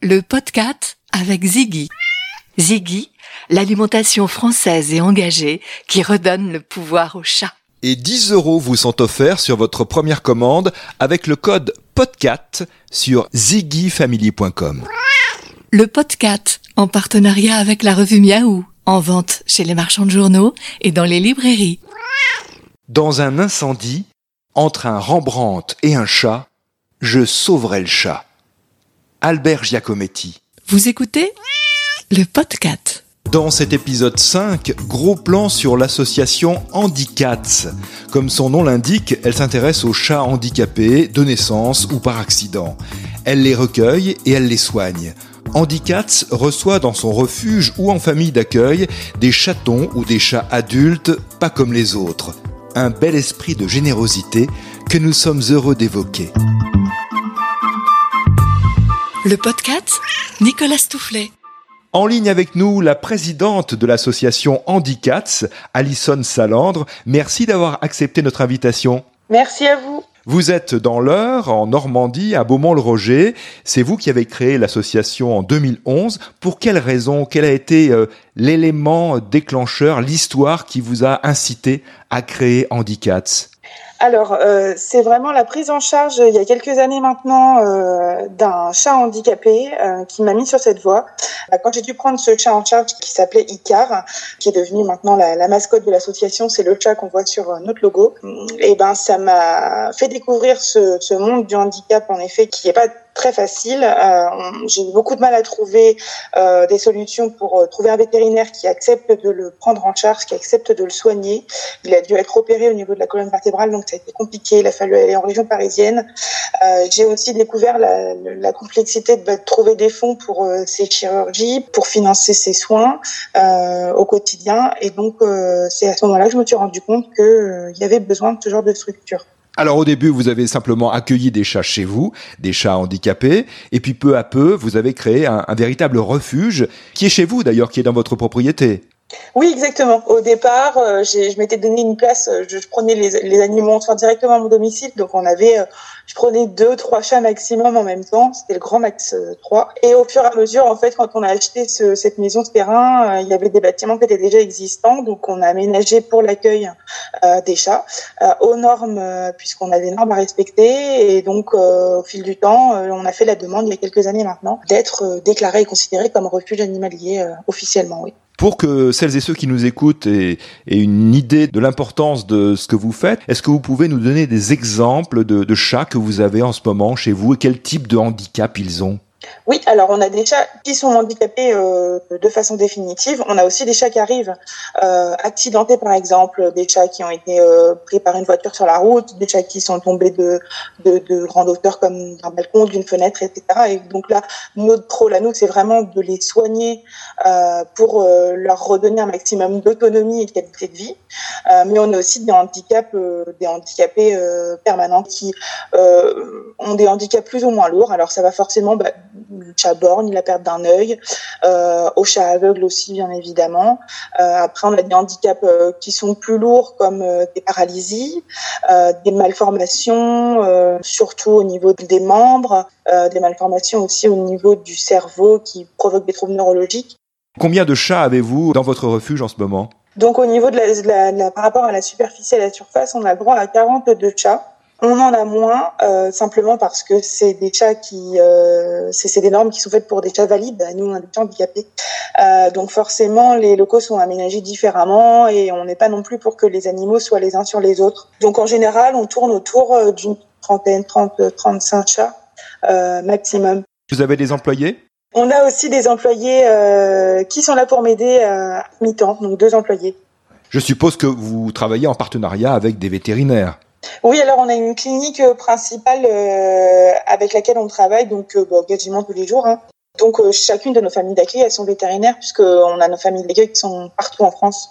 le podcast avec Ziggy. Ziggy, l'alimentation française et engagée qui redonne le pouvoir au chat. Et 10 euros vous sont offerts sur votre première commande avec le code PODCAT sur ziggyfamily.com. Le podcast en partenariat avec la revue Miaou, en vente chez les marchands de journaux et dans les librairies. Dans un incendie, entre un Rembrandt et un chat, je sauverai le chat. Albert Giacometti. Vous écoutez le podcast. Dans cet épisode 5, gros plan sur l'association Handicats. Comme son nom l'indique, elle s'intéresse aux chats handicapés de naissance ou par accident. Elle les recueille et elle les soigne. Handicats reçoit dans son refuge ou en famille d'accueil des chatons ou des chats adultes pas comme les autres. Un bel esprit de générosité que nous sommes heureux d'évoquer. Le podcast Nicolas Stoufflet. En ligne avec nous, la présidente de l'association Handicats, Alison Salandre. Merci d'avoir accepté notre invitation. Merci à vous. Vous êtes dans l'Eure, en Normandie, à Beaumont-le-Roger. C'est vous qui avez créé l'association en 2011. Pour quelle raison? Quel a été euh, l'élément déclencheur, l'histoire qui vous a incité à créer Handicats? Alors, euh, c'est vraiment la prise en charge il y a quelques années maintenant euh, d'un chat handicapé euh, qui m'a mis sur cette voie. Bah, quand j'ai dû prendre ce chat en charge qui s'appelait Icar, qui est devenu maintenant la, la mascotte de l'association, c'est le chat qu'on voit sur euh, notre logo. Et ben, ça m'a fait découvrir ce, ce monde du handicap en effet qui est pas très facile. Euh, j'ai eu beaucoup de mal à trouver euh, des solutions pour euh, trouver un vétérinaire qui accepte de le prendre en charge, qui accepte de le soigner. Il a dû être opéré au niveau de la colonne vertébrale, donc ça a été compliqué. Il a fallu aller en région parisienne. J'ai aussi découvert la, la complexité de, de, trouver des fonds pour ces chirurgies, pour financer ses soins euh, au quotidien. Et donc, c'est à ce moment-là que je me suis rendu compte qu'il y avait besoin de ce genre de structure. Alors au début, vous avez simplement accueilli des chats chez vous, des chats handicapés, et puis peu à peu, vous avez créé un véritable refuge, qui est chez vous d'ailleurs, qui est dans votre propriété. Oui, exactement. Au départ, euh, je m'étais donné une place. Euh, je, je prenais les, les, animaux en soins directement à mon domicile. Donc, on avait, euh, je prenais deux, trois chats maximum en même temps. C'était le grand max euh, 3. Et au fur et à mesure, en fait, quand on a acheté ce, cette maison de terrain, euh, il y avait des bâtiments qui étaient déjà existants. Donc, on a aménagé pour l'accueil des chats aux normes, puisqu'on avait des normes à respecter. Et donc, au fil du temps, on a fait la demande il y a quelques années maintenant d'être déclaré et considéré comme refuge animalier officiellement. Oui. Pour que celles et ceux qui nous écoutent aient, une idée de l'importance de ce que vous faites, est-ce que vous pouvez nous donner des exemples de chats que vous avez en ce moment chez vous et quel type de handicap ils ont? Oui, alors on a des chats qui sont handicapés euh, de façon définitive. On a aussi des chats qui arrivent euh, accidentés, par exemple, des chats qui ont été euh, pris par une voiture sur la route, des chats qui sont tombés de, de, de grande hauteur comme d'un balcon, d'une fenêtre, etc. Et donc là, notre rôle à nous, c'est vraiment de les soigner euh, pour euh, leur redonner un maximum d'autonomie et de qualité de vie. Euh, mais on a aussi des handicaps, des handicapés permanents qui ont des handicaps plus ou moins lourds. Alors ça va forcément bah, le chat borgne, la perte d'un œil, euh, au chat aveugle aussi bien évidemment. Euh, après on a des handicaps euh, qui sont plus lourds comme des paralysies, des malformations surtout au niveau des membres, des malformations aussi au niveau du cerveau qui provoquent des troubles neurologiques. Combien de chats avez-vous dans votre refuge en ce moment? Donc au niveau de la, de la, de la, par rapport à la superficie et à la surface, on a droit à 42 chats. On en a moins euh, simplement parce que c'est des chats qui, euh, c'est des normes qui sont faites pour des chats valides. Nous, on a des chats handicapés, euh, donc forcément les locaux sont aménagés différemment et on n'est pas non plus pour que les animaux soient les uns sur les autres. Donc en général, on tourne autour euh, d'une trentaine, 30, 35 chats euh, maximum. Vous avez des employés? On a aussi des employés euh, qui sont là pour m'aider à mi-temps, donc deux employés. Je suppose que vous travaillez en partenariat avec des vétérinaires. Oui, alors on a une clinique principale euh, avec laquelle on travaille, donc euh, bon, quasiment tous les jours. Hein. Donc euh, chacune de nos familles d'accueil a son vétérinaire, puisqu'on a nos familles d'accueil qui sont partout en France.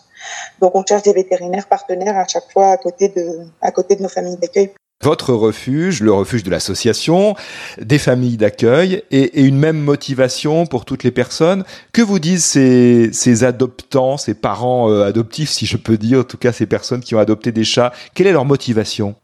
Donc on cherche des vétérinaires partenaires à chaque fois à côté de, à côté de nos familles d'accueil. Votre refuge, le refuge de l'association, des familles d'accueil et, une même motivation pour toutes les personnes. Que vous disent ces, ces adoptants, ces parents euh, adoptifs, si je peux dire, en tout cas ces personnes qui ont adopté des chats? Quelle est leur motivation?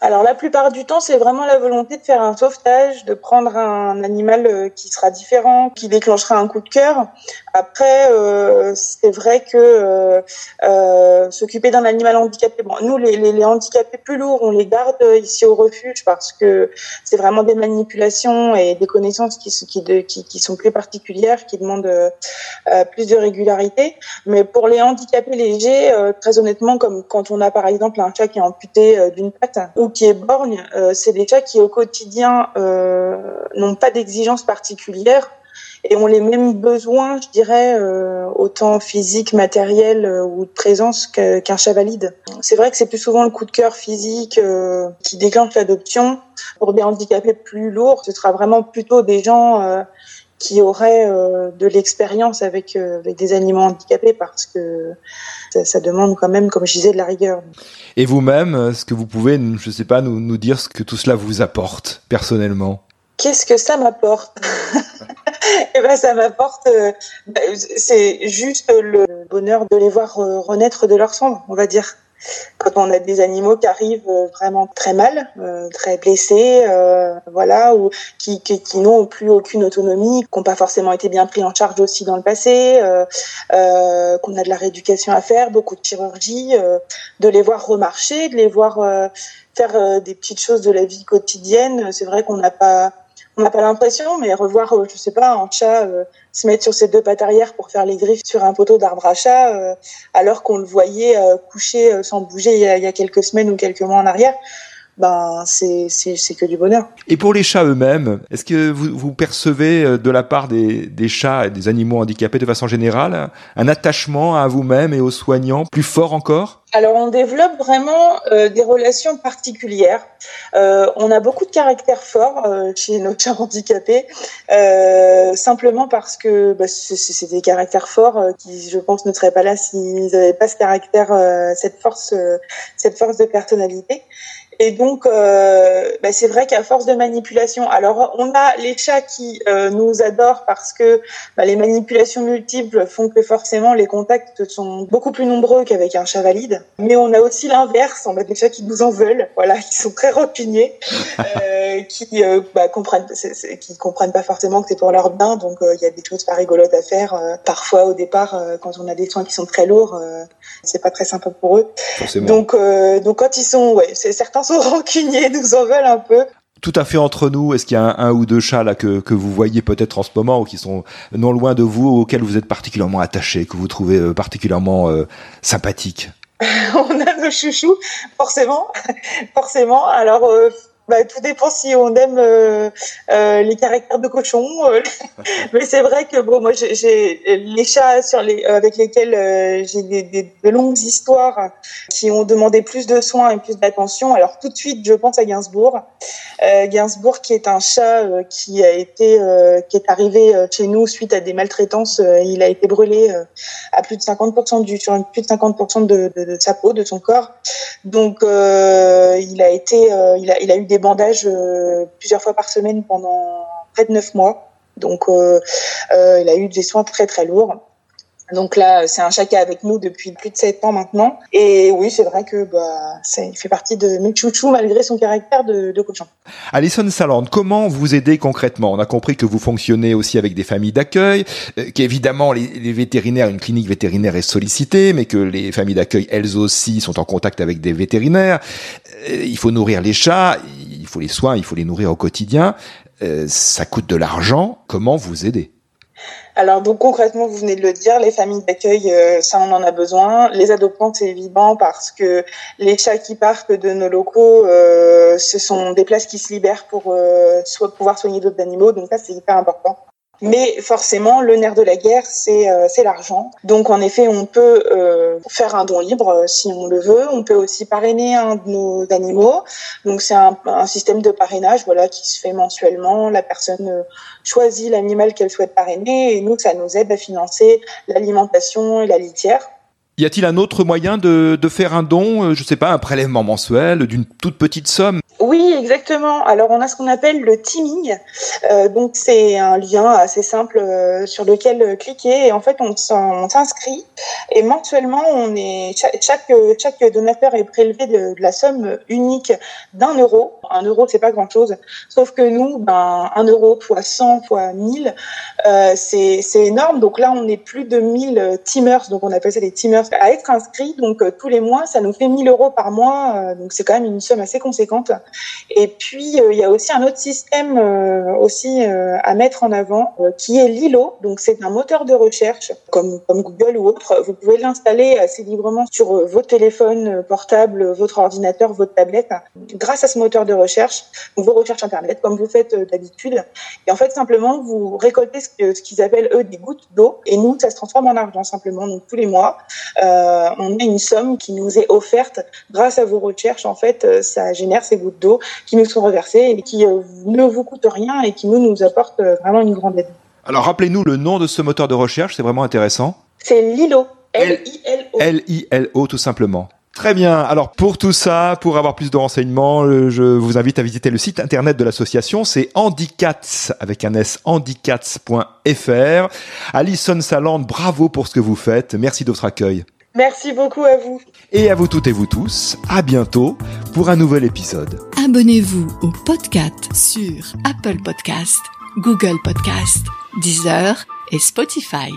Alors la plupart du temps, c'est vraiment la volonté de faire un sauvetage, de prendre un animal euh, qui sera différent, qui déclenchera un coup de cœur. Après, euh, c'est vrai que euh, euh s'occuper d'un animal handicapé, bon, nous les, les, les, handicapés plus lourds, on les garde ici au refuge parce que c'est vraiment des manipulations et des connaissances qui, qui, qui, qui sont plus particulières, qui demandent euh, plus de régularité. Mais pour les handicapés légers, très honnêtement, comme quand on a par exemple un chat qui est amputé d'une patte qui est borgne, euh, c'est des chats qui au quotidien euh, n'ont pas d'exigences particulières et ont les mêmes besoins, je dirais, euh, autant physique, matériel ou de présence qu'un chat valide. C'est vrai que c'est plus souvent le coup de cœur physique qui déclenche l'adoption. Pour des handicapés plus lourds, ce sera vraiment plutôt des gens qui auraient de l'expérience avec, avec des animaux handicapés parce que ça, ça, demande quand même, comme je disais, de la rigueur. Et vous-même, est-ce que vous pouvez, je ne sais pas, nous, nous dire ce que tout cela vous apporte personnellement? Qu'est-ce que ça m'apporte? Eh ben, ça m'apporte, euh, bah, c'est juste le bonheur de les voir euh, renaître de leur cendre, on va dire quand on a des animaux qui arrivent euh, vraiment très mal, euh, très blessés, euh, voilà, ou qui, qui, qui n'ont plus aucune autonomie, qui n'ont pas forcément été bien pris en charge aussi dans le passé, qu'on a de la rééducation à faire, beaucoup de chirurgie, de les voir remarcher, de les voir faire des petites choses de la vie quotidienne. C'est vrai qu'on n'a pas on n'a pas l'impression, mais revoir, je sais pas, un chat se mettre sur ses deux pattes arrière pour faire les griffes sur un poteau d'arbre à chat, euh, alors qu'on le voyait euh, couché euh, sans bouger il y, a, quelques semaines ou quelques mois en arrière. Ben, c'est, que du bonheur. Et pour les chats eux-mêmes, est-ce que vous, vous percevez de la part des, des chats et des animaux handicapés de façon générale un attachement à vous-même et aux soignants plus fort encore? Alors on développe vraiment euh, des relations particulières. Euh, on a beaucoup de caractères forts euh, chez nos chats handicapés, euh, simplement parce que bah, c'est des caractères forts euh, qui, je pense, ne seraient pas là s'ils n'avaient pas ce caractère, cette force, cette force de personnalité. Et donc, euh, bah c'est vrai qu'à force de manipulation, alors on a les chats qui euh, nous adorent parce que bah, les manipulations multiples font que forcément les contacts sont beaucoup plus nombreux qu'avec un chat valide. Mais on a aussi l'inverse, on a des chats qui nous en veulent, voilà, qui sont très routiniers, euh, qui euh, bah, comprennent, qui comprennent pas forcément que c'est pour leur bien. Donc euh, il y a des choses pas rigolotes à faire. Euh, parfois au départ, quand on a des soins qui sont très lourds, c'est pas très sympa pour eux. Forcément. Donc donc quand ils sont, ouais, c'est certains sont rancuniers, nous en veulent un peu. Tout à fait entre nous, est-ce qu'il y a un, un, ou deux chats là que, que vous voyez peut-être en ce moment ou qui sont non loin de vous, auxquels vous êtes particulièrement attaché, que vous trouvez euh, particulièrement euh, sympathiques? On a nos chouchous, forcément, forcément. Alors euh, bah, tout dépend si on aime euh, euh, les caractères de cochon. Euh. Mais c'est vrai que bon, moi, j'ai les chats sur les avec lesquels euh, j'ai des, des, de longues histoires qui ont demandé plus de soins et plus d'attention. Alors tout de suite, je pense à Gainsbourg. Euh, Gainsbourg, qui est un chat qui a été qui est arrivé chez nous suite à des maltraitances. il a été brûlé à plus de 50% du sur plus de 50% de, de, de, sa peau, de son corps. Donc il a été il a il a eu des des bandages euh, plusieurs fois par semaine pendant près de neuf mois. Donc, euh, euh, il a eu des soins très très lourds. Donc là, c'est un chat qui est avec nous depuis plus de sept ans maintenant. Et oui, c'est vrai que bah, il fait partie de mes chouchous malgré son caractère de, de cochon. Alison Saland, comment vous aidez concrètement? On a compris que vous fonctionnez aussi avec des familles d'accueil, qu'évidemment les, vétérinaires, une clinique vétérinaire est sollicitée, mais que les familles d'accueil, elles aussi, sont en contact avec des vétérinaires. Il faut nourrir les chats, il faut les soins, il faut les nourrir au quotidien. Euh, ça coûte de l'argent. Comment vous aider? Alors donc concrètement, vous venez de le dire, les familles d'accueil, euh, ça on en a besoin. Les adoptants, c'est évident parce que les chats qui partent de nos locaux, euh, ce sont des places qui se libèrent pour pouvoir soigner d'autres animaux. Donc ça, c'est hyper important. Mais forcément, le nerf de la guerre, c'est euh, l'argent. Donc en effet, on peut euh, faire un don libre euh, si on le veut. On peut aussi parrainer un de nos animaux. Donc c'est un, un, système de parrainage, voilà, qui se fait mensuellement. La personne choisit l'animal qu'elle souhaite parrainer et nous, ça nous aide à financer l'alimentation et la litière. Y a-t-il un autre moyen de, de faire un don, je sais pas, un prélèvement mensuel d'une toute petite somme? Oui, exactement. Alors on a ce qu'on appelle le teaming. Euh, donc c'est un lien assez simple euh, sur lequel cliquer et en fait on s'inscrit et mensuellement on est chaque chaque, donateur est prélevé de, la somme unique d'un euro. Un euro c'est pas grand chose, sauf que nous ben un euro fois 100 fois 1000 euh, c'est énorme. Donc là on est plus de 1000 teamers donc on appelle ça des teamers à être inscrits. Donc euh, tous les mois ça nous fait 1000 euros par mois. Euh, donc c'est quand même une somme assez conséquente. Et puis euh, il y a aussi un autre système euh, aussi euh, à mettre en avant qui est Lilo. Donc c'est un moteur de recherche comme Google ou autre. Vous pouvez l'installer assez librement sur votre téléphone portable, votre ordinateur, votre tablette, grâce à ce moteur de recherche. Vos recherches internet comme vous faites d'habitude. Et en fait simplement vous récoltez ce qu'ils appellent eux des gouttes d'eau. Et nous ça se transforme en argent simplement. Donc tous les mois on a une somme qui nous est offerte grâce à vos recherches. En fait ça génère ces gouttes d'eau qui nous sont reversés et qui euh, ne vous coûtent rien et qui nous, nous apportent euh, vraiment une grande aide. Alors rappelez-nous le nom de ce moteur de recherche, c'est vraiment intéressant. C'est Lilo. L-I-L-O. L-I-L-O tout simplement. Très bien. Alors pour tout ça, pour avoir plus de renseignements, euh, je vous invite à visiter le site internet de l'association. C'est handicats avec un s handicats.fr. Alison Saland, bravo pour ce que vous faites. Merci de votre accueil. Merci beaucoup à vous. Et à vous toutes et vous tous, à bientôt pour un nouvel épisode. Abonnez-vous au podcast sur Apple Podcast, Google Podcast, Deezer et Spotify.